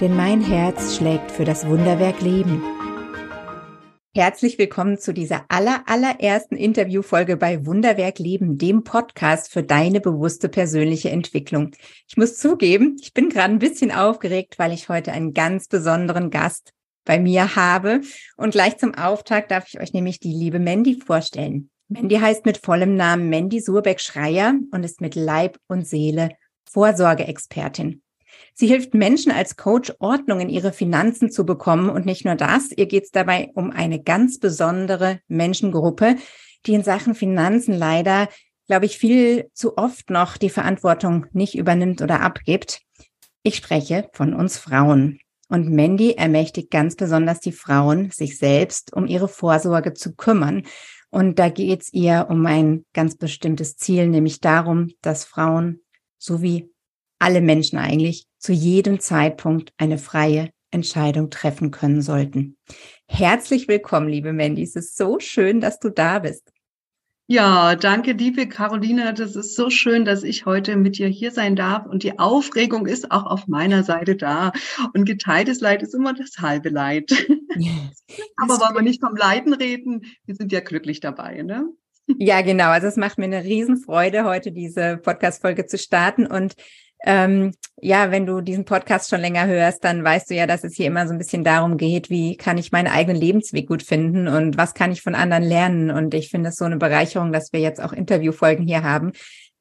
denn mein Herz schlägt für das Wunderwerk Leben. Herzlich willkommen zu dieser aller, allerersten Interviewfolge bei Wunderwerk Leben, dem Podcast für deine bewusste persönliche Entwicklung. Ich muss zugeben, ich bin gerade ein bisschen aufgeregt, weil ich heute einen ganz besonderen Gast bei mir habe. Und gleich zum Auftakt darf ich euch nämlich die liebe Mandy vorstellen. Mandy heißt mit vollem Namen Mandy Surbeck-Schreier und ist mit Leib und Seele Vorsorgeexpertin. Sie hilft Menschen als Coach, Ordnung in ihre Finanzen zu bekommen. Und nicht nur das, ihr geht es dabei um eine ganz besondere Menschengruppe, die in Sachen Finanzen leider, glaube ich, viel zu oft noch die Verantwortung nicht übernimmt oder abgibt. Ich spreche von uns Frauen. Und Mandy ermächtigt ganz besonders die Frauen, sich selbst um ihre Vorsorge zu kümmern. Und da geht es ihr um ein ganz bestimmtes Ziel, nämlich darum, dass Frauen sowie alle Menschen eigentlich zu jedem Zeitpunkt eine freie Entscheidung treffen können sollten. Herzlich willkommen, liebe Mandy. Es ist so schön, dass du da bist. Ja, danke, liebe Carolina. Das ist so schön, dass ich heute mit dir hier sein darf. Und die Aufregung ist auch auf meiner Seite da. Und geteiltes Leid ist immer das halbe Leid. Aber wollen wir nicht vom Leiden reden? Wir sind ja glücklich dabei, ne? Ja, genau. Also es macht mir eine Riesenfreude, heute diese Podcast-Folge zu starten. Und ähm, ja, wenn du diesen Podcast schon länger hörst, dann weißt du ja, dass es hier immer so ein bisschen darum geht, wie kann ich meinen eigenen Lebensweg gut finden und was kann ich von anderen lernen. Und ich finde es so eine Bereicherung, dass wir jetzt auch Interviewfolgen hier haben.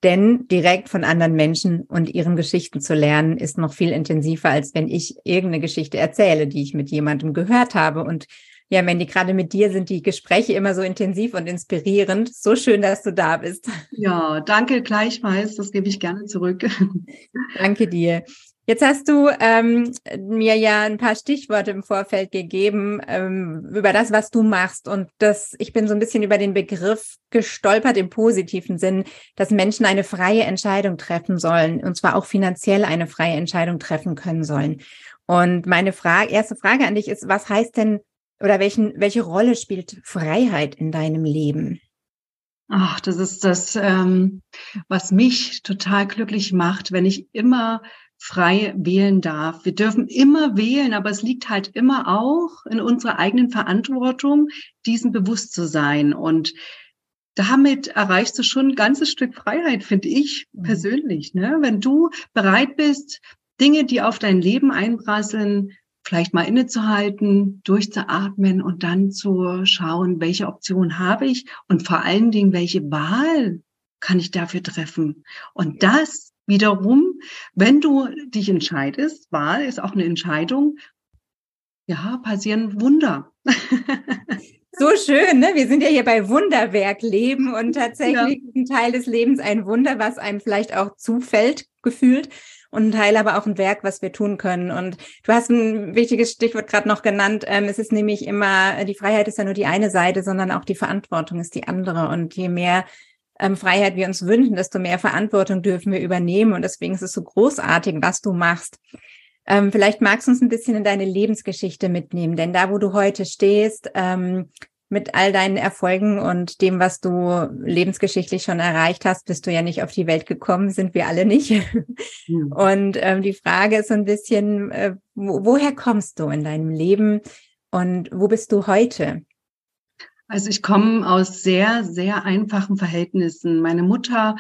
Denn direkt von anderen Menschen und ihren Geschichten zu lernen, ist noch viel intensiver, als wenn ich irgendeine Geschichte erzähle, die ich mit jemandem gehört habe. Und ja, Mandy, gerade mit dir sind die Gespräche immer so intensiv und inspirierend. So schön, dass du da bist. Ja, danke gleichfalls. Das gebe ich gerne zurück. Danke dir. Jetzt hast du ähm, mir ja ein paar Stichworte im Vorfeld gegeben ähm, über das, was du machst. Und das, ich bin so ein bisschen über den Begriff gestolpert im positiven Sinn, dass Menschen eine freie Entscheidung treffen sollen, und zwar auch finanziell eine freie Entscheidung treffen können sollen. Und meine Frage, erste Frage an dich ist, was heißt denn oder welchen, welche Rolle spielt Freiheit in deinem Leben? Ach, das ist das, ähm, was mich total glücklich macht, wenn ich immer frei wählen darf. Wir dürfen immer wählen, aber es liegt halt immer auch in unserer eigenen Verantwortung, diesem bewusst zu sein. Und damit erreichst du schon ein ganzes Stück Freiheit, finde ich mhm. persönlich. Ne? Wenn du bereit bist, Dinge, die auf dein Leben einprasseln, vielleicht mal innezuhalten, durchzuatmen und dann zu schauen, welche Option habe ich und vor allen Dingen, welche Wahl kann ich dafür treffen. Und das wiederum, wenn du dich entscheidest, Wahl ist auch eine Entscheidung, ja, passieren Wunder. So schön, ne? Wir sind ja hier bei Wunderwerk Leben und tatsächlich ja. ein Teil des Lebens ein Wunder, was einem vielleicht auch zufällt, gefühlt und ein Teil aber auch ein Werk, was wir tun können. Und du hast ein wichtiges Stichwort gerade noch genannt. Ähm, es ist nämlich immer, die Freiheit ist ja nur die eine Seite, sondern auch die Verantwortung ist die andere. Und je mehr ähm, Freiheit wir uns wünschen, desto mehr Verantwortung dürfen wir übernehmen. Und deswegen ist es so großartig, was du machst. Ähm, vielleicht magst du uns ein bisschen in deine Lebensgeschichte mitnehmen, denn da, wo du heute stehst, ähm, mit all deinen Erfolgen und dem, was du lebensgeschichtlich schon erreicht hast, bist du ja nicht auf die Welt gekommen, sind wir alle nicht. Mhm. Und ähm, die Frage ist so ein bisschen, äh, wo, woher kommst du in deinem Leben und wo bist du heute? Also ich komme aus sehr, sehr einfachen Verhältnissen. Meine Mutter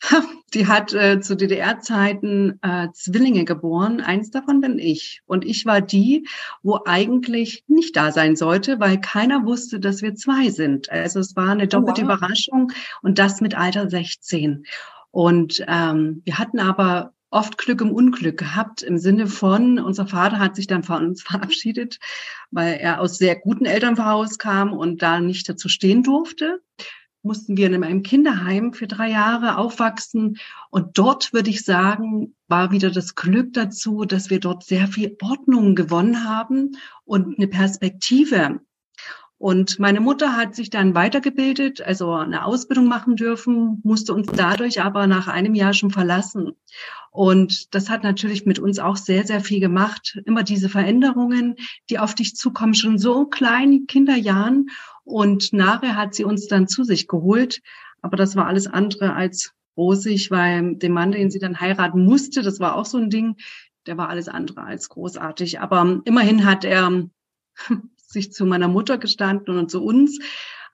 Die hat äh, zu DDR-Zeiten äh, Zwillinge geboren. Eins davon bin ich. Und ich war die, wo eigentlich nicht da sein sollte, weil keiner wusste, dass wir zwei sind. Also es war eine doppelte oh, wow. Überraschung und das mit Alter 16. Und ähm, wir hatten aber oft Glück im Unglück gehabt, im Sinne von, unser Vater hat sich dann von uns verabschiedet, weil er aus sehr guten Elternhaus kam und da nicht dazu stehen durfte mussten wir in einem Kinderheim für drei Jahre aufwachsen. Und dort würde ich sagen, war wieder das Glück dazu, dass wir dort sehr viel Ordnung gewonnen haben und eine Perspektive. Und meine Mutter hat sich dann weitergebildet, also eine Ausbildung machen dürfen, musste uns dadurch aber nach einem Jahr schon verlassen. Und das hat natürlich mit uns auch sehr, sehr viel gemacht. Immer diese Veränderungen, die auf dich zukommen, schon so kleinen Kinderjahren. Und nachher hat sie uns dann zu sich geholt. Aber das war alles andere als rosig, weil der Mann, den sie dann heiraten musste, das war auch so ein Ding, der war alles andere als großartig. Aber immerhin hat er sich zu meiner Mutter gestanden und zu uns.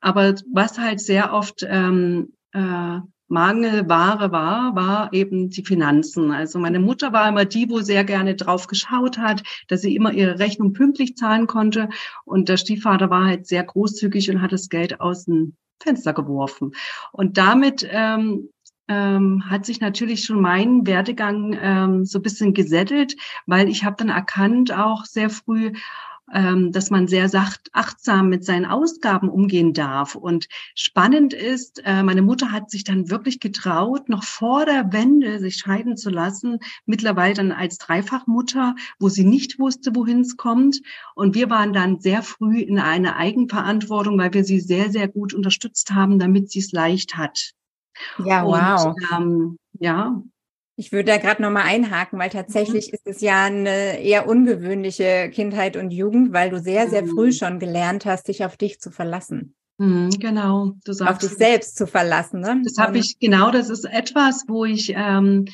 Aber was halt sehr oft ähm, äh, Mangelware war, war eben die Finanzen. Also meine Mutter war immer die, wo sehr gerne drauf geschaut hat, dass sie immer ihre Rechnung pünktlich zahlen konnte. Und der Stiefvater war halt sehr großzügig und hat das Geld aus dem Fenster geworfen. Und damit ähm, ähm, hat sich natürlich schon mein Werdegang ähm, so ein bisschen gesättelt, weil ich habe dann erkannt, auch sehr früh, dass man sehr sacht, achtsam mit seinen Ausgaben umgehen darf. Und spannend ist, äh, meine Mutter hat sich dann wirklich getraut, noch vor der Wende sich scheiden zu lassen, mittlerweile dann als Dreifachmutter, wo sie nicht wusste, wohin es kommt. Und wir waren dann sehr früh in einer Eigenverantwortung, weil wir sie sehr, sehr gut unterstützt haben, damit sie es leicht hat. Ja, wow. Und, ähm, ja, ich würde da gerade nochmal einhaken, weil tatsächlich mhm. ist es ja eine eher ungewöhnliche Kindheit und Jugend, weil du sehr, sehr früh mhm. schon gelernt hast, dich auf dich zu verlassen. Mhm, genau, du sagst. Auf dich selbst zu verlassen. Ne? Das habe ich, genau, das ist etwas, wo ich ähm,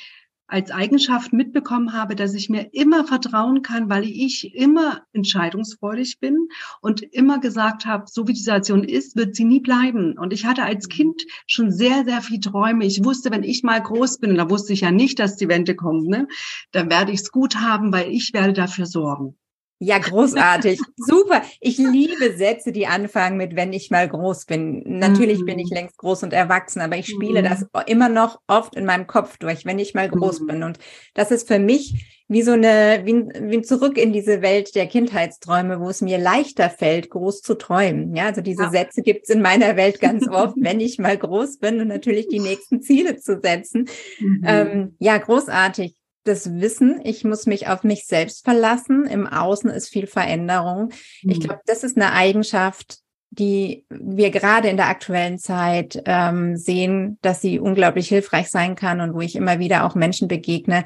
als Eigenschaft mitbekommen habe, dass ich mir immer vertrauen kann, weil ich immer entscheidungsfreudig bin und immer gesagt habe, so wie die Situation ist, wird sie nie bleiben. Und ich hatte als Kind schon sehr, sehr viel Träume. Ich wusste, wenn ich mal groß bin, und da wusste ich ja nicht, dass die Wende kommt, ne, dann werde ich es gut haben, weil ich werde dafür sorgen. Ja, großartig. Super. Ich liebe Sätze, die anfangen mit, wenn ich mal groß bin. Natürlich mhm. bin ich mhm. längst groß und erwachsen, aber ich spiele mhm. das immer noch oft in meinem Kopf durch, wenn ich mal groß mhm. bin. Und das ist für mich wie so eine, wie, wie zurück in diese Welt der Kindheitsträume, wo es mir leichter fällt, groß zu träumen. Ja, also diese ja. Sätze gibt's in meiner Welt ganz oft, wenn ich mal groß bin und natürlich die nächsten Ziele zu setzen. Mhm. Ähm, ja, großartig das Wissen, ich muss mich auf mich selbst verlassen. Im Außen ist viel Veränderung. Mhm. Ich glaube, das ist eine Eigenschaft, die wir gerade in der aktuellen Zeit ähm, sehen, dass sie unglaublich hilfreich sein kann und wo ich immer wieder auch Menschen begegne,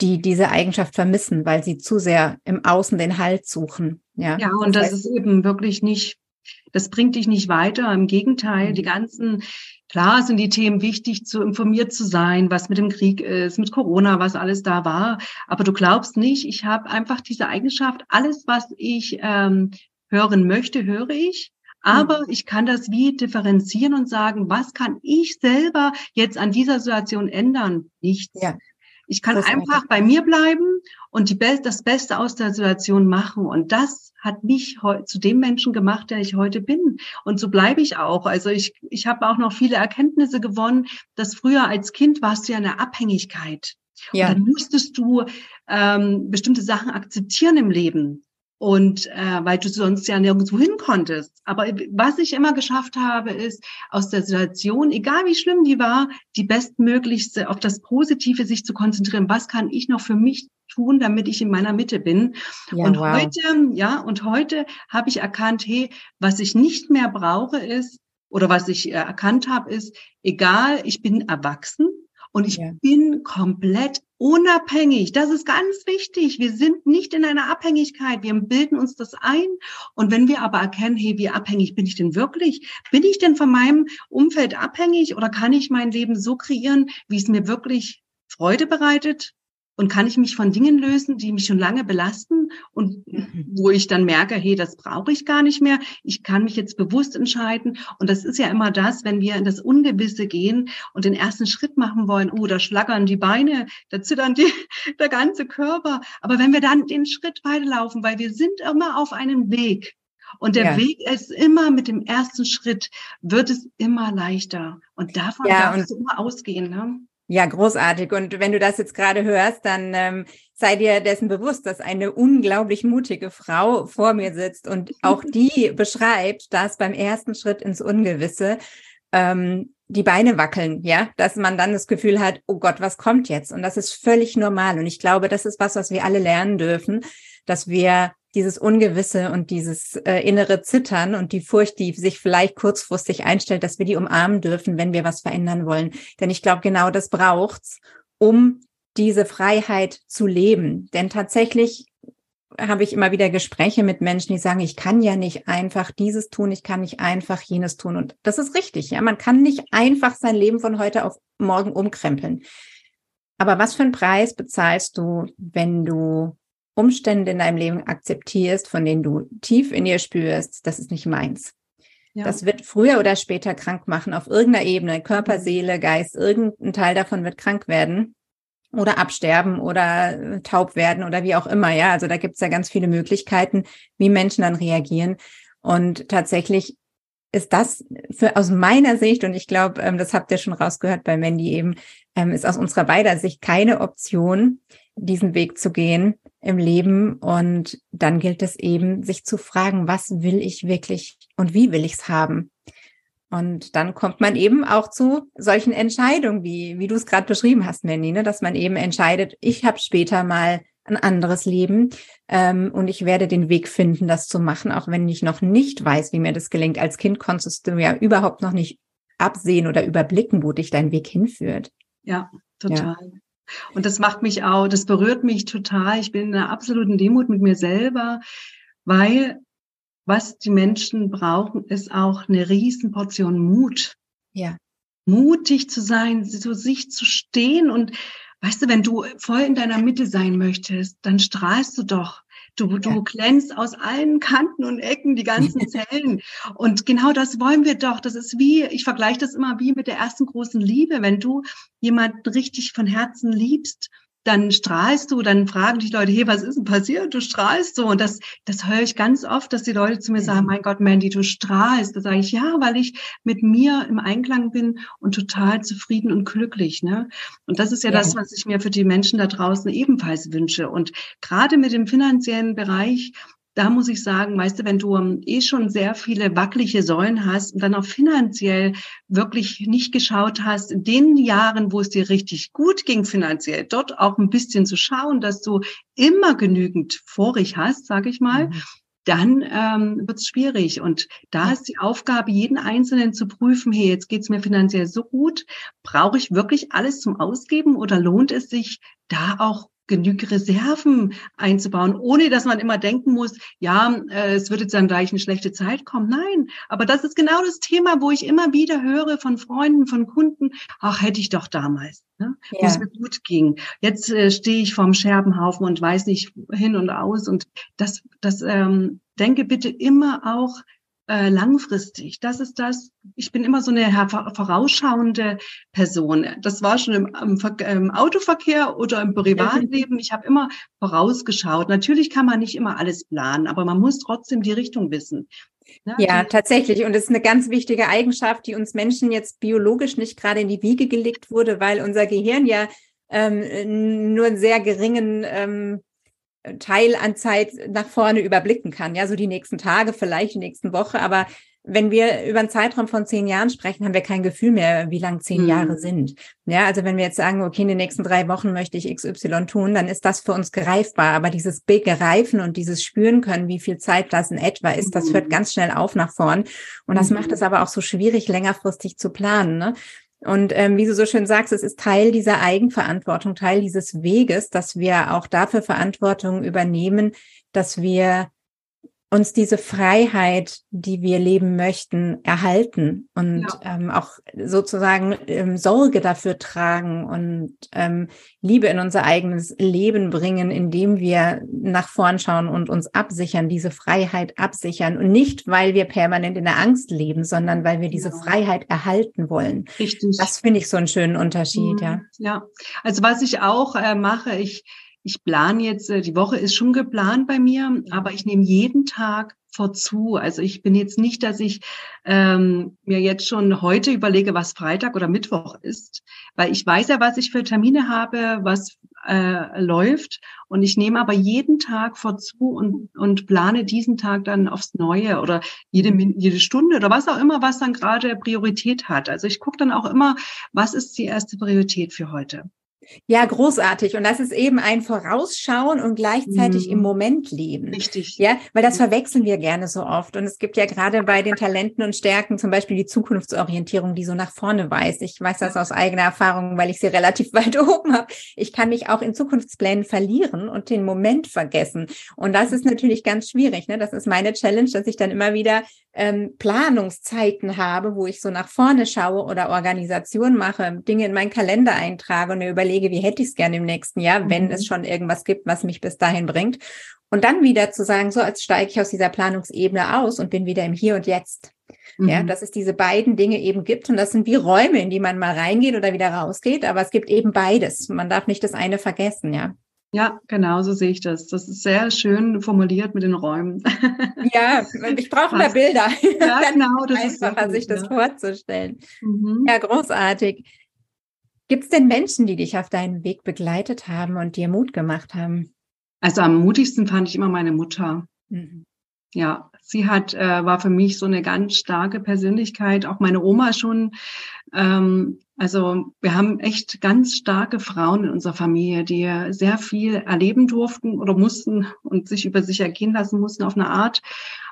die diese Eigenschaft vermissen, weil sie zu sehr im Außen den Halt suchen. Ja, ja und das, das heißt, ist eben wirklich nicht, das bringt dich nicht weiter. Im Gegenteil, mhm. die ganzen Klar sind die Themen wichtig, zu informiert zu sein, was mit dem Krieg ist, mit Corona, was alles da war. Aber du glaubst nicht, ich habe einfach diese Eigenschaft, alles, was ich ähm, hören möchte, höre ich. Aber mhm. ich kann das wie differenzieren und sagen, was kann ich selber jetzt an dieser Situation ändern? Nichts. Ja. Ich kann einfach bei mir bleiben und Be das Beste aus der Situation machen. Und das hat mich zu dem Menschen gemacht, der ich heute bin. Und so bleibe ich auch. Also ich, ich habe auch noch viele Erkenntnisse gewonnen, dass früher als Kind warst du ja eine Abhängigkeit. Ja. Und dann musstest du ähm, bestimmte Sachen akzeptieren im Leben und äh, weil du sonst ja nirgendwo hin konntest. Aber was ich immer geschafft habe, ist aus der Situation, egal wie schlimm die war, die bestmöglichste auf das Positive sich zu konzentrieren. Was kann ich noch für mich tun, damit ich in meiner Mitte bin? Ja, und wow. heute, ja, und heute habe ich erkannt, hey, was ich nicht mehr brauche ist oder was ich äh, erkannt habe, ist, egal, ich bin erwachsen und ich ja. bin komplett unabhängig. Das ist ganz wichtig. Wir sind nicht in einer Abhängigkeit. Wir bilden uns das ein. Und wenn wir aber erkennen, hey, wie abhängig bin ich denn wirklich? Bin ich denn von meinem Umfeld abhängig oder kann ich mein Leben so kreieren, wie es mir wirklich Freude bereitet? Und kann ich mich von Dingen lösen, die mich schon lange belasten und mhm. wo ich dann merke, hey, das brauche ich gar nicht mehr. Ich kann mich jetzt bewusst entscheiden. Und das ist ja immer das, wenn wir in das Ungewisse gehen und den ersten Schritt machen wollen. Oh, da schlackern die Beine, da zittern die, der ganze Körper. Aber wenn wir dann den Schritt weiterlaufen, weil wir sind immer auf einem Weg. Und der ja. Weg ist immer mit dem ersten Schritt, wird es immer leichter. Und davon ja, darfst du immer ausgehen. Ne? Ja, großartig. Und wenn du das jetzt gerade hörst, dann ähm, sei dir dessen bewusst, dass eine unglaublich mutige Frau vor mir sitzt und auch die beschreibt, dass beim ersten Schritt ins Ungewisse ähm, die Beine wackeln, ja, dass man dann das Gefühl hat, oh Gott, was kommt jetzt? Und das ist völlig normal. Und ich glaube, das ist was, was wir alle lernen dürfen, dass wir dieses Ungewisse und dieses äh, innere Zittern und die Furcht, die sich vielleicht kurzfristig einstellt, dass wir die umarmen dürfen, wenn wir was verändern wollen. Denn ich glaube, genau das braucht's, um diese Freiheit zu leben. Denn tatsächlich habe ich immer wieder Gespräche mit Menschen, die sagen, ich kann ja nicht einfach dieses tun, ich kann nicht einfach jenes tun. Und das ist richtig, ja. Man kann nicht einfach sein Leben von heute auf morgen umkrempeln. Aber was für einen Preis bezahlst du, wenn du Umstände in deinem Leben akzeptierst, von denen du tief in dir spürst, das ist nicht meins. Ja. Das wird früher oder später krank machen auf irgendeiner Ebene, Körper, mhm. Seele, Geist, irgendein Teil davon wird krank werden oder absterben oder äh, taub werden oder wie auch immer. Ja, also da gibt es ja ganz viele Möglichkeiten, wie Menschen dann reagieren. Und tatsächlich ist das für aus meiner Sicht, und ich glaube, ähm, das habt ihr schon rausgehört bei Mandy eben, ähm, ist aus unserer beider Sicht keine Option, diesen Weg zu gehen im Leben. Und dann gilt es eben, sich zu fragen, was will ich wirklich und wie will ich es haben? Und dann kommt man eben auch zu solchen Entscheidungen, wie, wie du es gerade beschrieben hast, Mandy, ne? dass man eben entscheidet, ich habe später mal ein anderes Leben ähm, und ich werde den Weg finden, das zu machen, auch wenn ich noch nicht weiß, wie mir das gelingt. Als Kind konntest du ja überhaupt noch nicht absehen oder überblicken, wo dich dein Weg hinführt. Ja, total. Ja. Und das macht mich auch, das berührt mich total. Ich bin in einer absoluten Demut mit mir selber, weil was die Menschen brauchen, ist auch eine Riesenportion Mut. Ja. Mutig zu sein, zu sich zu stehen und weißt du, wenn du voll in deiner Mitte sein möchtest, dann strahlst du doch. Du, du ja. glänzt aus allen Kanten und Ecken die ganzen Zellen. und genau das wollen wir doch. Das ist wie, ich vergleiche das immer wie mit der ersten großen Liebe. Wenn du jemanden richtig von Herzen liebst, dann strahlst du, dann fragen dich Leute, hey, was ist denn passiert? Du strahlst so. Und das, das höre ich ganz oft, dass die Leute zu mir sagen, mhm. mein Gott, Mandy, du strahlst. Da sage ich, ja, weil ich mit mir im Einklang bin und total zufrieden und glücklich. Ne? Und das ist ja, ja das, was ich mir für die Menschen da draußen ebenfalls wünsche. Und gerade mit dem finanziellen Bereich, da muss ich sagen, weißt du, wenn du ähm, eh schon sehr viele wackelige Säulen hast und dann auch finanziell wirklich nicht geschaut hast, in den Jahren, wo es dir richtig gut ging finanziell, dort auch ein bisschen zu schauen, dass du immer genügend vorig hast, sage ich mal, mhm. dann ähm, wird es schwierig. Und da ist die Aufgabe, jeden Einzelnen zu prüfen, hey, jetzt geht's mir finanziell so gut, brauche ich wirklich alles zum Ausgeben oder lohnt es sich, da auch genügend Reserven einzubauen, ohne dass man immer denken muss, ja, äh, es wird jetzt dann gleich eine schlechte Zeit kommen. Nein, aber das ist genau das Thema, wo ich immer wieder höre von Freunden, von Kunden, ach, hätte ich doch damals, ne, ja. wo es mir gut ging. Jetzt äh, stehe ich vorm Scherbenhaufen und weiß nicht hin und aus. Und das, das ähm, denke bitte immer auch äh, langfristig. Das ist das. Ich bin immer so eine vorausschauende Person. Das war schon im, im, im Autoverkehr oder im Privatleben. Ich habe immer vorausgeschaut. Natürlich kann man nicht immer alles planen, aber man muss trotzdem die Richtung wissen. Ja, ja tatsächlich. Und es ist eine ganz wichtige Eigenschaft, die uns Menschen jetzt biologisch nicht gerade in die Wiege gelegt wurde, weil unser Gehirn ja ähm, nur einen sehr geringen ähm, Teil an Zeit nach vorne überblicken kann. Ja, so die nächsten Tage, vielleicht die nächsten Woche. Aber wenn wir über einen Zeitraum von zehn Jahren sprechen, haben wir kein Gefühl mehr, wie lang zehn mhm. Jahre sind. Ja, also wenn wir jetzt sagen, okay, in den nächsten drei Wochen möchte ich XY tun, dann ist das für uns greifbar. Aber dieses Begreifen und dieses Spüren können, wie viel Zeit das in etwa ist, das hört mhm. ganz schnell auf nach vorn. Und das mhm. macht es aber auch so schwierig, längerfristig zu planen. Ne? Und ähm, wie du so schön sagst, es ist Teil dieser Eigenverantwortung, Teil dieses Weges, dass wir auch dafür Verantwortung übernehmen, dass wir uns diese Freiheit, die wir leben möchten, erhalten und ja. ähm, auch sozusagen ähm, Sorge dafür tragen und ähm, Liebe in unser eigenes Leben bringen, indem wir nach vorn schauen und uns absichern, diese Freiheit absichern und nicht, weil wir permanent in der Angst leben, sondern weil wir diese ja. Freiheit erhalten wollen. Richtig. Das finde ich so einen schönen Unterschied, mhm. ja. Ja, also was ich auch äh, mache, ich ich plane jetzt, äh, die Woche ist schon geplant bei mir, aber ich nehme jeden Tag vorzu. Also ich bin jetzt nicht, dass ich ähm, mir jetzt schon heute überlege, was Freitag oder Mittwoch ist, weil ich weiß ja, was ich für Termine habe, was äh, läuft. Und ich nehme aber jeden Tag vorzu und, und plane diesen Tag dann aufs Neue oder jede, jede Stunde oder was auch immer, was dann gerade Priorität hat. Also ich gucke dann auch immer, was ist die erste Priorität für heute. Ja, großartig. Und das ist eben ein Vorausschauen und gleichzeitig mhm. im Moment leben. Richtig. Ja, weil das verwechseln wir gerne so oft. Und es gibt ja gerade bei den Talenten und Stärken zum Beispiel die Zukunftsorientierung, die so nach vorne weist. Ich weiß das aus eigener Erfahrung, weil ich sie relativ weit oben habe. Ich kann mich auch in Zukunftsplänen verlieren und den Moment vergessen. Und das ist natürlich ganz schwierig. Ne? Das ist meine Challenge, dass ich dann immer wieder ähm, Planungszeiten habe, wo ich so nach vorne schaue oder Organisation mache, Dinge in meinen Kalender eintrage und mir überlege, wie hätte ich es gerne im nächsten Jahr, wenn mhm. es schon irgendwas gibt, was mich bis dahin bringt. Und dann wieder zu sagen, so als steige ich aus dieser Planungsebene aus und bin wieder im Hier und Jetzt. Mhm. Ja, dass es diese beiden Dinge eben gibt und das sind wie Räume, in die man mal reingeht oder wieder rausgeht, aber es gibt eben beides. Man darf nicht das eine vergessen, ja. Ja, genau so sehe ich das. Das ist sehr schön formuliert mit den Räumen. Ja, ich brauche mehr Bilder. Ja, genau. Das ist einfacher, sich das ja. vorzustellen. Mhm. Ja, großartig. Gibt es denn Menschen, die dich auf deinem Weg begleitet haben und dir Mut gemacht haben? Also am mutigsten fand ich immer meine Mutter. Mhm. Ja, sie hat, äh, war für mich so eine ganz starke Persönlichkeit, auch meine Oma schon. Ähm, also wir haben echt ganz starke Frauen in unserer Familie, die sehr viel erleben durften oder mussten und sich über sich ergehen lassen mussten auf eine Art,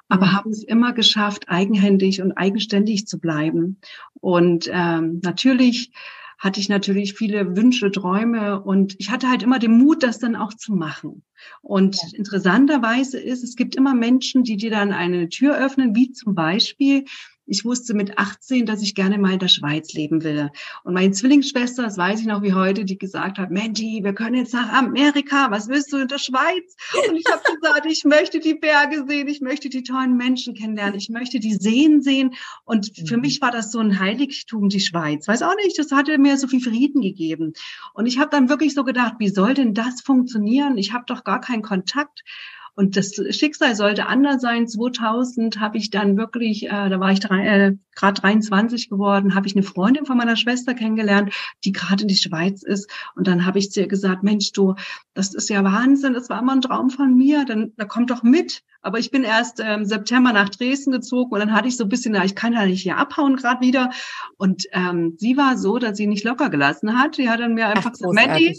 aber mhm. haben es immer geschafft, eigenhändig und eigenständig zu bleiben. Und ähm, natürlich hatte ich natürlich viele Wünsche, Träume und ich hatte halt immer den Mut, das dann auch zu machen. Und ja. interessanterweise ist, es gibt immer Menschen, die dir dann eine Tür öffnen, wie zum Beispiel ich wusste mit 18, dass ich gerne mal in der Schweiz leben will. Und meine Zwillingsschwester, das weiß ich noch wie heute, die gesagt hat, Mandy, wir können jetzt nach Amerika, was willst du in der Schweiz? Und ich habe gesagt, ich möchte die Berge sehen, ich möchte die tollen Menschen kennenlernen, ich möchte die Seen sehen. Und für mhm. mich war das so ein Heiligtum, die Schweiz. Weiß auch nicht, das hatte mir so viel Frieden gegeben. Und ich habe dann wirklich so gedacht, wie soll denn das funktionieren? Ich habe doch gar keinen Kontakt. Und das Schicksal sollte anders sein. 2000 habe ich dann wirklich, äh, da war ich äh, gerade 23 geworden, habe ich eine Freundin von meiner Schwester kennengelernt, die gerade in die Schweiz ist. Und dann habe ich zu ihr gesagt, Mensch, du, das ist ja Wahnsinn, das war immer ein Traum von mir, dann da kommt doch mit. Aber ich bin erst im ähm, September nach Dresden gezogen und dann hatte ich so ein bisschen, na, ich kann ja nicht hier abhauen gerade wieder. Und ähm, sie war so, dass sie nicht locker gelassen hat. Sie hat dann mir einfach Ach, gesagt, Mandy,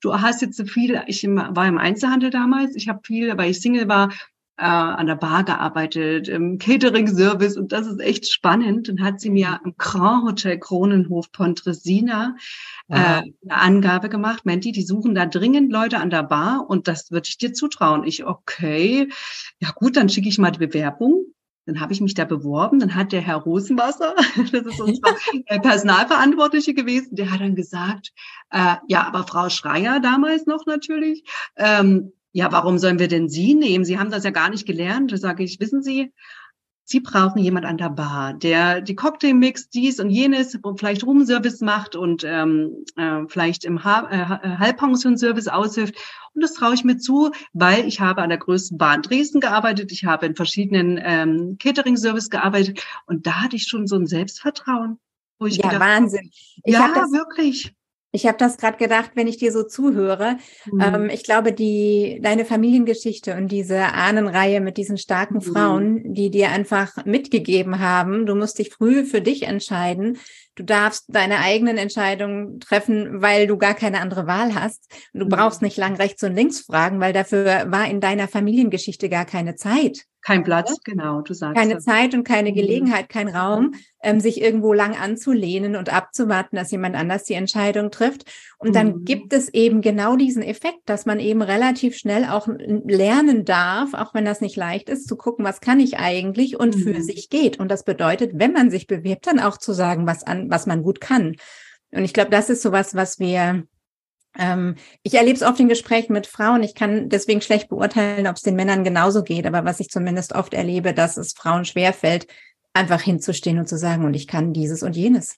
du hast jetzt so viel, ich war im Einzelhandel damals, ich habe viel, weil ich Single war, äh, an der Bar gearbeitet, im Catering-Service und das ist echt spannend. Dann hat sie mir im Grand Hotel Kronenhof Pontresina äh, eine Angabe gemacht, Menti, die suchen da dringend Leute an der Bar und das würde ich dir zutrauen. Ich, okay, ja gut, dann schicke ich mal die Bewerbung. Dann habe ich mich da beworben, dann hat der Herr Rosenwasser, das ist unser Personalverantwortliche gewesen, der hat dann gesagt, äh, ja, aber Frau Schreier damals noch natürlich, ähm, ja, warum sollen wir denn Sie nehmen? Sie haben das ja gar nicht gelernt. Da sage ich, wissen Sie, Sie brauchen jemand an der Bar, der die Cocktailmix, dies und jenes, vielleicht Roomservice macht und ähm, äh, vielleicht im ha äh, Halbpension-Service aushilft. Und das traue ich mir zu, weil ich habe an der größten Bar in Dresden gearbeitet, ich habe in verschiedenen ähm, Catering-Service gearbeitet und da hatte ich schon so ein Selbstvertrauen. Wo ich ja, gedacht, Wahnsinn. Ich ja, wirklich. Ich habe das gerade gedacht, wenn ich dir so zuhöre. Mhm. Ähm, ich glaube, die deine Familiengeschichte und diese Ahnenreihe mit diesen starken mhm. Frauen, die dir einfach mitgegeben haben, du musst dich früh für dich entscheiden. Du darfst deine eigenen Entscheidungen treffen, weil du gar keine andere Wahl hast. Du mhm. brauchst nicht lang rechts und links fragen, weil dafür war in deiner Familiengeschichte gar keine Zeit. Kein Platz, genau, du sagst. Keine das. Zeit und keine mhm. Gelegenheit, kein Raum, ähm, sich irgendwo lang anzulehnen und abzuwarten, dass jemand anders die Entscheidung trifft. Und dann mhm. gibt es eben genau diesen Effekt, dass man eben relativ schnell auch lernen darf, auch wenn das nicht leicht ist, zu gucken, was kann ich eigentlich und mhm. für sich geht. Und das bedeutet, wenn man sich bewirbt, dann auch zu sagen, was an, was man gut kann. Und ich glaube, das ist sowas, was wir ähm, ich erlebe es oft in Gesprächen mit Frauen. Ich kann deswegen schlecht beurteilen, ob es den Männern genauso geht. Aber was ich zumindest oft erlebe, dass es Frauen schwerfällt, einfach hinzustehen und zu sagen, und ich kann dieses und jenes.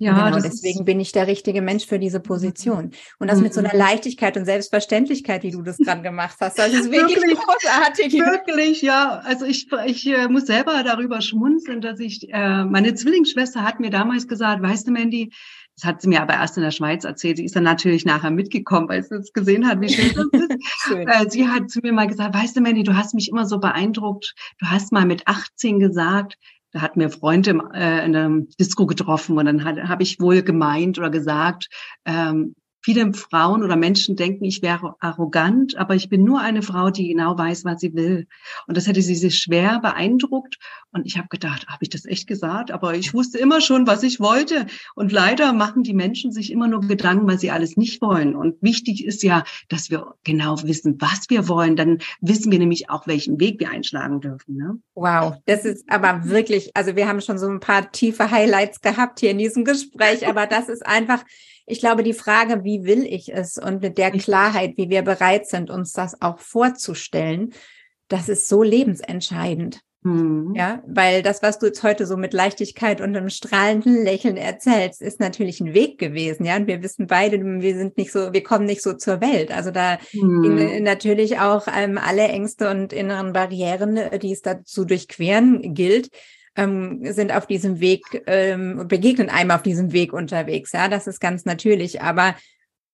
Ja, genau, deswegen bin ich der richtige Mensch für diese Position. Und das mhm. mit so einer mhm. Leichtigkeit und Selbstverständlichkeit, wie du das gerade gemacht hast. Das ist wirklich, wirklich großartig. Wirklich, ja. Also ich, ich äh, muss selber darüber schmunzeln, dass ich, äh, meine Zwillingsschwester hat mir damals gesagt, weißt du, Mandy, das hat sie mir aber erst in der Schweiz erzählt. Sie ist dann natürlich nachher mitgekommen, weil sie es gesehen hat, wie schön das ist. schön. Äh, sie hat zu mir mal gesagt, weißt du, Mandy, du hast mich immer so beeindruckt. Du hast mal mit 18 gesagt, da hat mir Freunde äh, in einem Disco getroffen und dann habe ich wohl gemeint oder gesagt, ähm, Viele Frauen oder Menschen denken, ich wäre arrogant, aber ich bin nur eine Frau, die genau weiß, was sie will. Und das hätte sie sich schwer beeindruckt. Und ich habe gedacht, habe ich das echt gesagt? Aber ich wusste immer schon, was ich wollte. Und leider machen die Menschen sich immer nur Gedanken, weil sie alles nicht wollen. Und wichtig ist ja, dass wir genau wissen, was wir wollen. Dann wissen wir nämlich auch, welchen Weg wir einschlagen dürfen. Ne? Wow, das ist aber wirklich, also wir haben schon so ein paar tiefe Highlights gehabt hier in diesem Gespräch, aber das ist einfach ich glaube, die Frage, wie will ich es und mit der Klarheit, wie wir bereit sind, uns das auch vorzustellen, das ist so lebensentscheidend. Mhm. Ja, weil das, was du jetzt heute so mit Leichtigkeit und einem strahlenden Lächeln erzählst, ist natürlich ein Weg gewesen. Ja, und wir wissen beide, wir sind nicht so, wir kommen nicht so zur Welt. Also da mhm. natürlich auch ähm, alle Ängste und inneren Barrieren, die es da zu durchqueren gilt ähm, sind auf diesem Weg, ähm, begegnen einem auf diesem Weg unterwegs. Ja, das ist ganz natürlich. Aber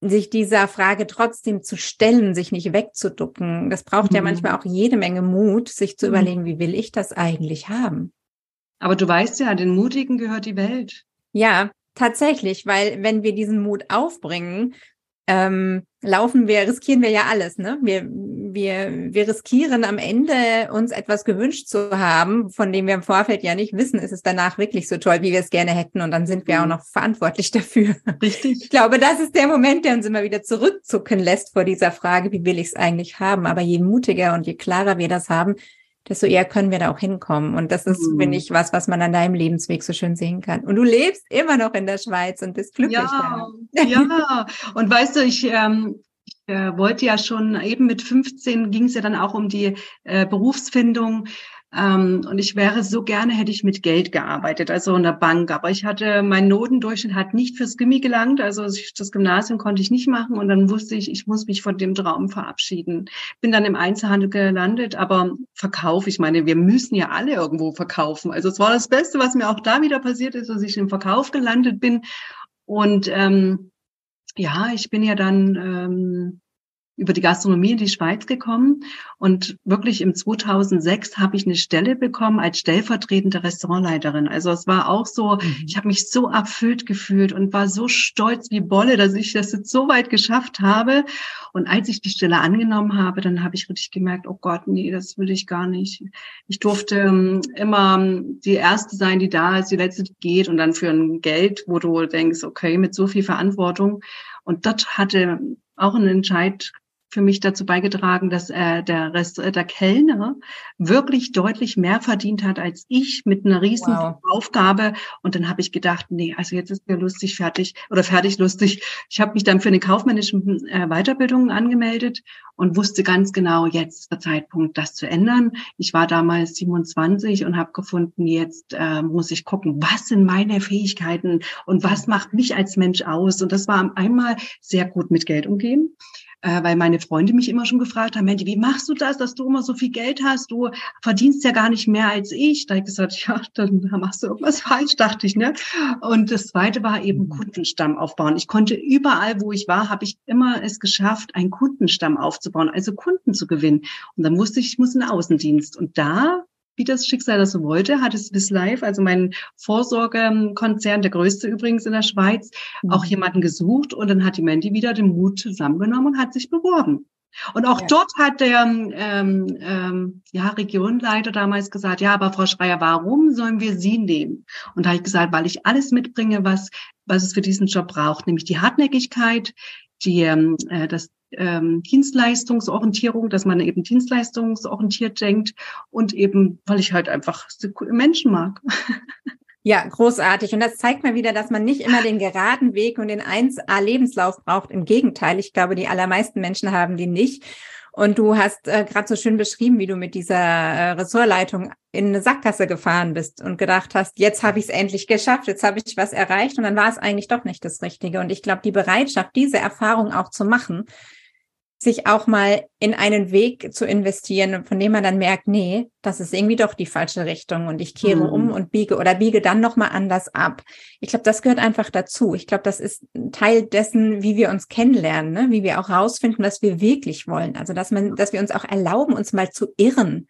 sich dieser Frage trotzdem zu stellen, sich nicht wegzuducken, das braucht mhm. ja manchmal auch jede Menge Mut, sich zu mhm. überlegen, wie will ich das eigentlich haben? Aber du weißt ja, den Mutigen gehört die Welt. Ja, tatsächlich, weil wenn wir diesen Mut aufbringen, ähm, laufen wir, riskieren wir ja alles, ne? Wir, wir, wir riskieren am Ende, uns etwas gewünscht zu haben, von dem wir im Vorfeld ja nicht wissen, ist es danach wirklich so toll, wie wir es gerne hätten. Und dann sind wir auch mhm. noch verantwortlich dafür. Richtig. Ich glaube, das ist der Moment, der uns immer wieder zurückzucken lässt vor dieser Frage, wie will ich es eigentlich haben? Aber je mutiger und je klarer wir das haben, desto eher können wir da auch hinkommen. Und das ist, mhm. finde ich, was, was man an deinem Lebensweg so schön sehen kann. Und du lebst immer noch in der Schweiz und bist glücklich. Ja, ja. und weißt du, ich, ähm, ich äh, wollte ja schon eben mit 15 ging es ja dann auch um die äh, Berufsfindung. Ähm, und ich wäre so gerne, hätte ich mit Geld gearbeitet, also in der Bank. Aber ich hatte, mein Notendurchschnitt hat nicht fürs Gimmi gelangt. Also das Gymnasium konnte ich nicht machen. Und dann wusste ich, ich muss mich von dem Traum verabschieden. Bin dann im Einzelhandel gelandet, aber Verkauf, ich meine, wir müssen ja alle irgendwo verkaufen. Also es war das Beste, was mir auch da wieder passiert ist, dass ich im Verkauf gelandet bin. Und ähm, ja, ich bin ja dann ähm, über die Gastronomie in die Schweiz gekommen und wirklich im 2006 habe ich eine Stelle bekommen als stellvertretende Restaurantleiterin. Also es war auch so, mhm. ich habe mich so erfüllt gefühlt und war so stolz wie Bolle, dass ich das jetzt so weit geschafft habe. Und als ich die Stelle angenommen habe, dann habe ich richtig gemerkt, oh Gott, nee, das will ich gar nicht. Ich durfte ähm, immer ähm, die erste sein, die da ist, die letzte, die geht und dann für ein Geld, wo du denkst, okay, mit so viel Verantwortung. Und das hatte auch einen Entscheid für mich dazu beigetragen, dass äh, der Rest, äh, der Kellner wirklich deutlich mehr verdient hat als ich mit einer riesen wow. Aufgabe. Und dann habe ich gedacht, nee, also jetzt ist mir lustig fertig oder fertig lustig. Ich habe mich dann für eine kaufmännische äh, Weiterbildung angemeldet und wusste ganz genau, jetzt ist der Zeitpunkt, das zu ändern. Ich war damals 27 und habe gefunden, jetzt äh, muss ich gucken, was sind meine Fähigkeiten und was macht mich als Mensch aus. Und das war einmal sehr gut mit Geld umgehen äh, weil meine Freunde mich immer schon gefragt haben, Mandy, wie machst du das, dass du immer so viel Geld hast? Du verdienst ja gar nicht mehr als ich. Da habe ich gesagt, ja, dann machst du irgendwas falsch, dachte ich. Ne? Und das Zweite war eben mhm. Kundenstamm aufbauen. Ich konnte überall, wo ich war, habe ich immer es geschafft, einen Kundenstamm aufzubauen, also Kunden zu gewinnen. Und dann wusste ich, ich muss in den Außendienst. Und da wie das Schicksal das so wollte, hat es bis live, also mein Vorsorgekonzern, der größte übrigens in der Schweiz, mhm. auch jemanden gesucht und dann hat die Mandy wieder den Mut zusammengenommen und hat sich beworben. Und auch ja. dort hat der ähm, ähm, ja, Regionleiter damals gesagt, ja, aber Frau Schreier, warum sollen wir Sie nehmen? Und da habe ich gesagt, weil ich alles mitbringe, was, was es für diesen Job braucht, nämlich die Hartnäckigkeit, die, ähm, äh, das ähm, Dienstleistungsorientierung, dass man eben dienstleistungsorientiert denkt und eben, weil ich halt einfach Menschen mag. Ja, großartig. Und das zeigt mir wieder, dass man nicht immer den geraden Weg und den 1A-Lebenslauf braucht. Im Gegenteil, ich glaube, die allermeisten Menschen haben die nicht. Und du hast äh, gerade so schön beschrieben, wie du mit dieser äh, Ressortleitung in eine Sackgasse gefahren bist und gedacht hast, jetzt habe ich es endlich geschafft, jetzt habe ich was erreicht und dann war es eigentlich doch nicht das Richtige. Und ich glaube, die Bereitschaft, diese Erfahrung auch zu machen, sich auch mal in einen Weg zu investieren, von dem man dann merkt, nee, das ist irgendwie doch die falsche Richtung und ich kehre mhm. um und biege oder biege dann nochmal anders ab. Ich glaube, das gehört einfach dazu. Ich glaube, das ist Teil dessen, wie wir uns kennenlernen, ne? wie wir auch rausfinden, was wir wirklich wollen. Also, dass man, dass wir uns auch erlauben, uns mal zu irren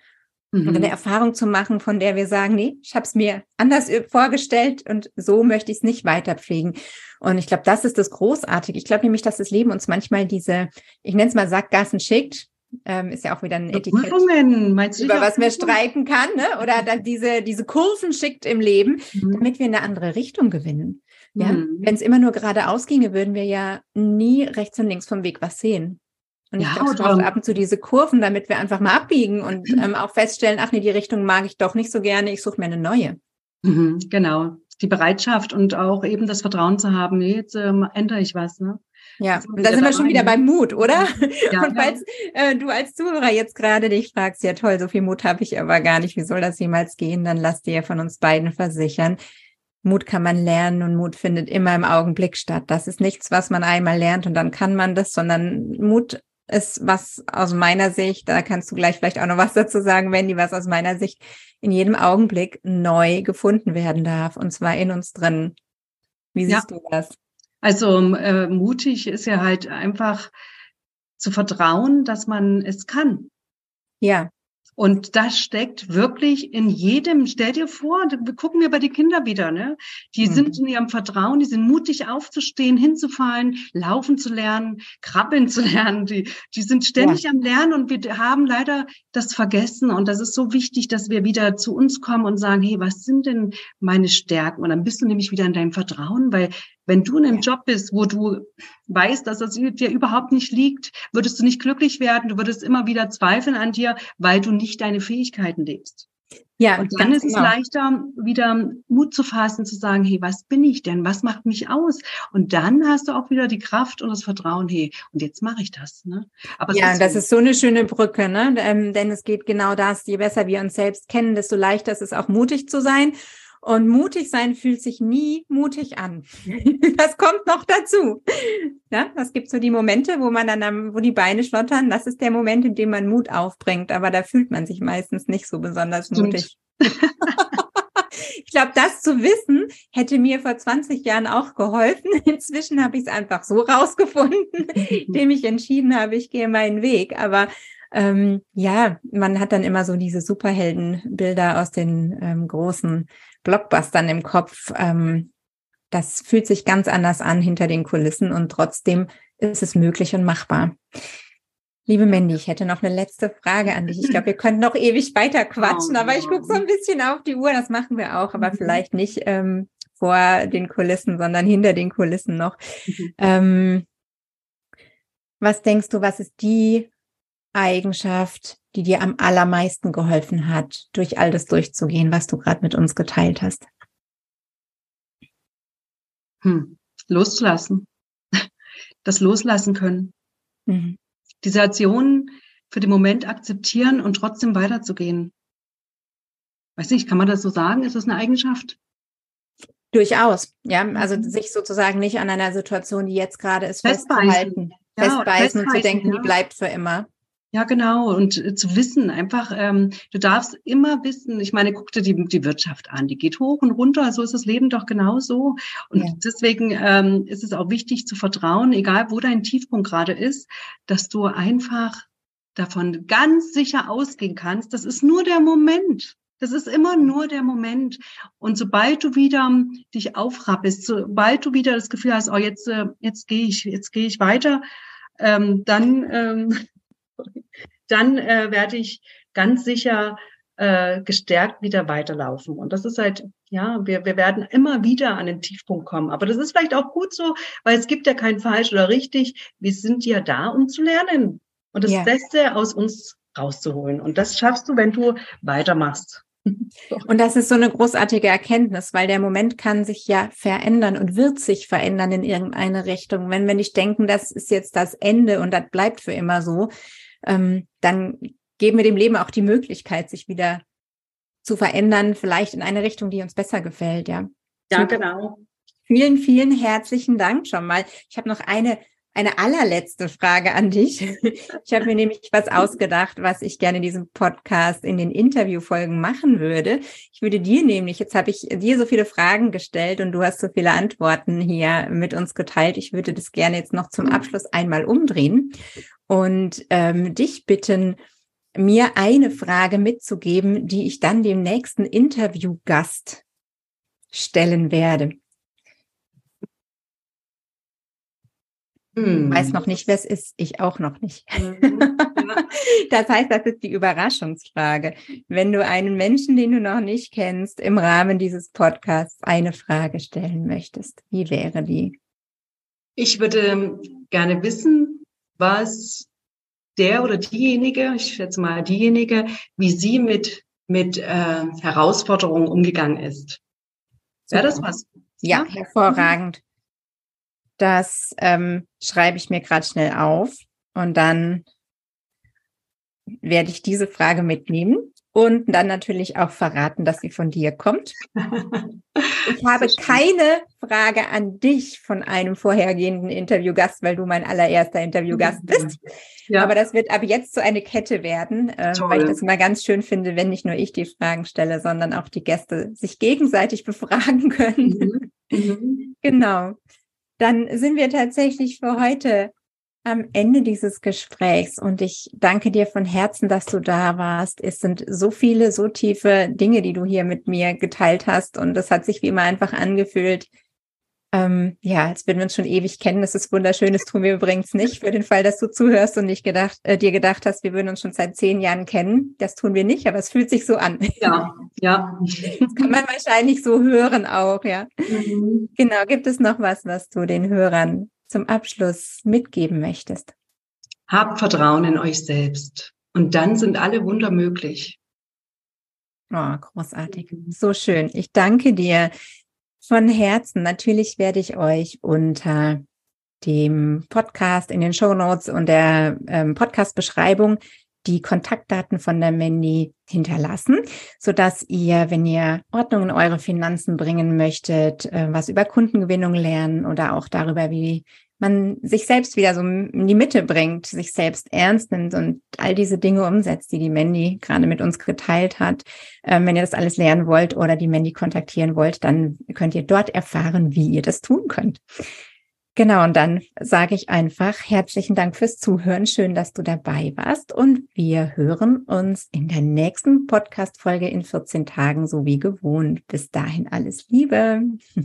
mhm. und eine Erfahrung zu machen, von der wir sagen, nee, ich habe es mir anders vorgestellt und so möchte ich es nicht weiterpflegen. Und ich glaube, das ist das Großartige. Ich glaube nämlich, dass das Leben uns manchmal diese, ich nenne es mal Sackgassen schickt. Ähm, ist ja auch wieder ein Etikett, über was man streiten kann, ne? oder dann diese, diese Kurven schickt im Leben, mhm. damit wir in eine andere Richtung gewinnen. Ja? Mhm. Wenn es immer nur geradeaus ginge, würden wir ja nie rechts und links vom Weg was sehen. Und ja, ich glaube, brauchen ab und zu diese Kurven, damit wir einfach mal abbiegen und ähm, auch feststellen, ach nee, die Richtung mag ich doch nicht so gerne, ich suche mir eine neue. Mhm, genau. Die Bereitschaft und auch eben das Vertrauen zu haben, nee, jetzt ähm, ändere ich was. Ne? Ja, und da sind wir schon wieder beim Mut, oder? Ja, und falls äh, du als Zuhörer jetzt gerade dich fragst, ja toll, so viel Mut habe ich aber gar nicht, wie soll das jemals gehen? Dann lass dir von uns beiden versichern. Mut kann man lernen und Mut findet immer im Augenblick statt. Das ist nichts, was man einmal lernt und dann kann man das, sondern Mut ist was aus meiner Sicht, da kannst du gleich vielleicht auch noch was dazu sagen, Wendy, was aus meiner Sicht in jedem Augenblick neu gefunden werden darf, und zwar in uns drin. Wie siehst ja. du das? Also äh, mutig ist ja halt einfach zu vertrauen, dass man es kann. Ja. Und das steckt wirklich in jedem. Stell dir vor, wir gucken wir bei den Kindern wieder, ne? Die mhm. sind in ihrem Vertrauen, die sind mutig aufzustehen, hinzufallen, laufen zu lernen, krabbeln zu lernen. Die, die sind ständig ja. am Lernen und wir haben leider das vergessen. Und das ist so wichtig, dass wir wieder zu uns kommen und sagen, hey, was sind denn meine Stärken? Und dann bist du nämlich wieder in deinem Vertrauen, weil wenn du in einem Job bist, wo du weißt, dass das dir überhaupt nicht liegt, würdest du nicht glücklich werden. Du würdest immer wieder zweifeln an dir, weil du nicht deine Fähigkeiten lebst. Ja, und dann ist genau. es leichter, wieder Mut zu fassen, zu sagen, hey, was bin ich denn? Was macht mich aus? Und dann hast du auch wieder die Kraft und das Vertrauen, hey, und jetzt mache ich das. Ne? Aber ja, ist das so. ist so eine schöne Brücke, ne? Ähm, denn es geht genau das, je besser wir uns selbst kennen, desto leichter ist es auch mutig zu sein. Und mutig sein fühlt sich nie mutig an. Das kommt noch dazu. Ja, es gibt so die Momente, wo man dann, am, wo die Beine schlottern. Das ist der Moment, in dem man Mut aufbringt. Aber da fühlt man sich meistens nicht so besonders mutig. ich glaube, das zu wissen, hätte mir vor 20 Jahren auch geholfen. Inzwischen habe ich es einfach so rausgefunden, indem ich entschieden habe, ich gehe meinen Weg. Aber ähm, ja, man hat dann immer so diese Superheldenbilder aus den ähm, großen Blockbustern im Kopf. Ähm, das fühlt sich ganz anders an hinter den Kulissen und trotzdem ist es möglich und machbar. Liebe Mandy, ich hätte noch eine letzte Frage an dich. Ich glaube, wir könnten noch ewig weiter quatschen, oh, aber ich gucke so ein bisschen auf die Uhr. Das machen wir auch, aber mhm. vielleicht nicht ähm, vor den Kulissen, sondern hinter den Kulissen noch. Mhm. Ähm, was denkst du, was ist die Eigenschaft, die dir am allermeisten geholfen hat, durch all das durchzugehen, was du gerade mit uns geteilt hast? Hm. Loszulassen. Das Loslassen können. Mhm. Die Situation für den Moment akzeptieren und trotzdem weiterzugehen. Weiß nicht, kann man das so sagen? Ist das eine Eigenschaft? Durchaus, ja. Also sich sozusagen nicht an einer Situation, die jetzt gerade ist, festbeißen. festzuhalten, ja, festbeißen, festbeißen und zu denken, ja. die bleibt für immer. Ja, genau. Und äh, zu wissen, einfach, ähm, du darfst immer wissen, ich meine, guck dir die, die Wirtschaft an, die geht hoch und runter, so ist das Leben doch genauso. Und ja. deswegen ähm, ist es auch wichtig zu vertrauen, egal wo dein Tiefpunkt gerade ist, dass du einfach davon ganz sicher ausgehen kannst, das ist nur der Moment. Das ist immer nur der Moment. Und sobald du wieder dich aufrappest, sobald du wieder das Gefühl hast, oh, jetzt, äh, jetzt gehe ich, jetzt gehe ich weiter, ähm, dann ähm, dann äh, werde ich ganz sicher äh, gestärkt wieder weiterlaufen. Und das ist halt, ja, wir, wir werden immer wieder an den Tiefpunkt kommen. Aber das ist vielleicht auch gut so, weil es gibt ja kein falsch oder richtig. Wir sind ja da, um zu lernen und das ja. Beste aus uns rauszuholen. Und das schaffst du, wenn du weitermachst. Und das ist so eine großartige Erkenntnis, weil der Moment kann sich ja verändern und wird sich verändern in irgendeine Richtung. Wenn wir nicht denken, das ist jetzt das Ende und das bleibt für immer so, ähm, dann geben wir dem Leben auch die Möglichkeit, sich wieder zu verändern, vielleicht in eine Richtung, die uns besser gefällt, ja. Ja, genau. Vielen, vielen herzlichen Dank schon mal. Ich habe noch eine eine allerletzte Frage an dich. Ich habe mir nämlich was ausgedacht, was ich gerne in diesem Podcast in den Interviewfolgen machen würde. Ich würde dir nämlich, jetzt habe ich dir so viele Fragen gestellt und du hast so viele Antworten hier mit uns geteilt. Ich würde das gerne jetzt noch zum Abschluss einmal umdrehen und ähm, dich bitten, mir eine Frage mitzugeben, die ich dann dem nächsten Interviewgast stellen werde. Hm. Weiß noch nicht, wer es ist. Ich auch noch nicht. Mhm. das heißt, das ist die Überraschungsfrage. Wenn du einen Menschen, den du noch nicht kennst, im Rahmen dieses Podcasts eine Frage stellen möchtest, wie wäre die? Ich würde gerne wissen, was der oder diejenige, ich schätze mal diejenige, wie sie mit, mit äh, Herausforderungen umgegangen ist. Wäre das was? Ja, hervorragend. Das ähm, schreibe ich mir gerade schnell auf und dann werde ich diese Frage mitnehmen und dann natürlich auch verraten, dass sie von dir kommt. Ich habe keine Frage an dich von einem vorhergehenden Interviewgast, weil du mein allererster Interviewgast bist. Ja. Aber das wird ab jetzt so eine Kette werden, äh, weil ich das immer ganz schön finde, wenn nicht nur ich die Fragen stelle, sondern auch die Gäste sich gegenseitig befragen können. Mhm. Mhm. genau dann sind wir tatsächlich für heute am Ende dieses Gesprächs und ich danke dir von Herzen, dass du da warst. Es sind so viele, so tiefe Dinge, die du hier mit mir geteilt hast und es hat sich wie immer einfach angefühlt, ähm, ja, als würden wir uns schon ewig kennen. Das ist wunderschön. Das tun wir übrigens nicht. Für den Fall, dass du zuhörst und nicht gedacht, äh, dir gedacht hast, wir würden uns schon seit zehn Jahren kennen. Das tun wir nicht, aber es fühlt sich so an. Ja, ja. Das kann man wahrscheinlich so hören auch, ja. Mhm. Genau. Gibt es noch was, was du den Hörern zum Abschluss mitgeben möchtest? Habt Vertrauen in euch selbst. Und dann sind alle Wunder möglich. Oh, großartig. So schön. Ich danke dir von Herzen. Natürlich werde ich euch unter dem Podcast in den Show Notes und der ähm, Podcast-Beschreibung die Kontaktdaten von der Mandy hinterlassen, so dass ihr, wenn ihr Ordnung in eure Finanzen bringen möchtet, äh, was über Kundengewinnung lernen oder auch darüber, wie man sich selbst wieder so in die Mitte bringt, sich selbst ernst nimmt und all diese Dinge umsetzt, die die Mandy gerade mit uns geteilt hat. Ähm, wenn ihr das alles lernen wollt oder die Mandy kontaktieren wollt, dann könnt ihr dort erfahren, wie ihr das tun könnt. Genau, und dann sage ich einfach herzlichen Dank fürs Zuhören. Schön, dass du dabei warst. Und wir hören uns in der nächsten Podcast-Folge in 14 Tagen, so wie gewohnt. Bis dahin alles Liebe.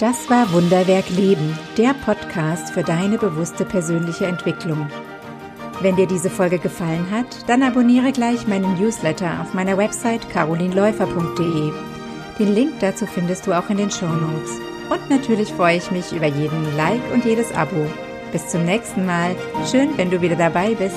Das war Wunderwerk Leben, der Podcast für deine bewusste persönliche Entwicklung. Wenn dir diese Folge gefallen hat, dann abonniere gleich meinen Newsletter auf meiner Website carolinläufer.de. Den Link dazu findest du auch in den Show Notes. Und natürlich freue ich mich über jeden Like und jedes Abo. Bis zum nächsten Mal. Schön, wenn du wieder dabei bist.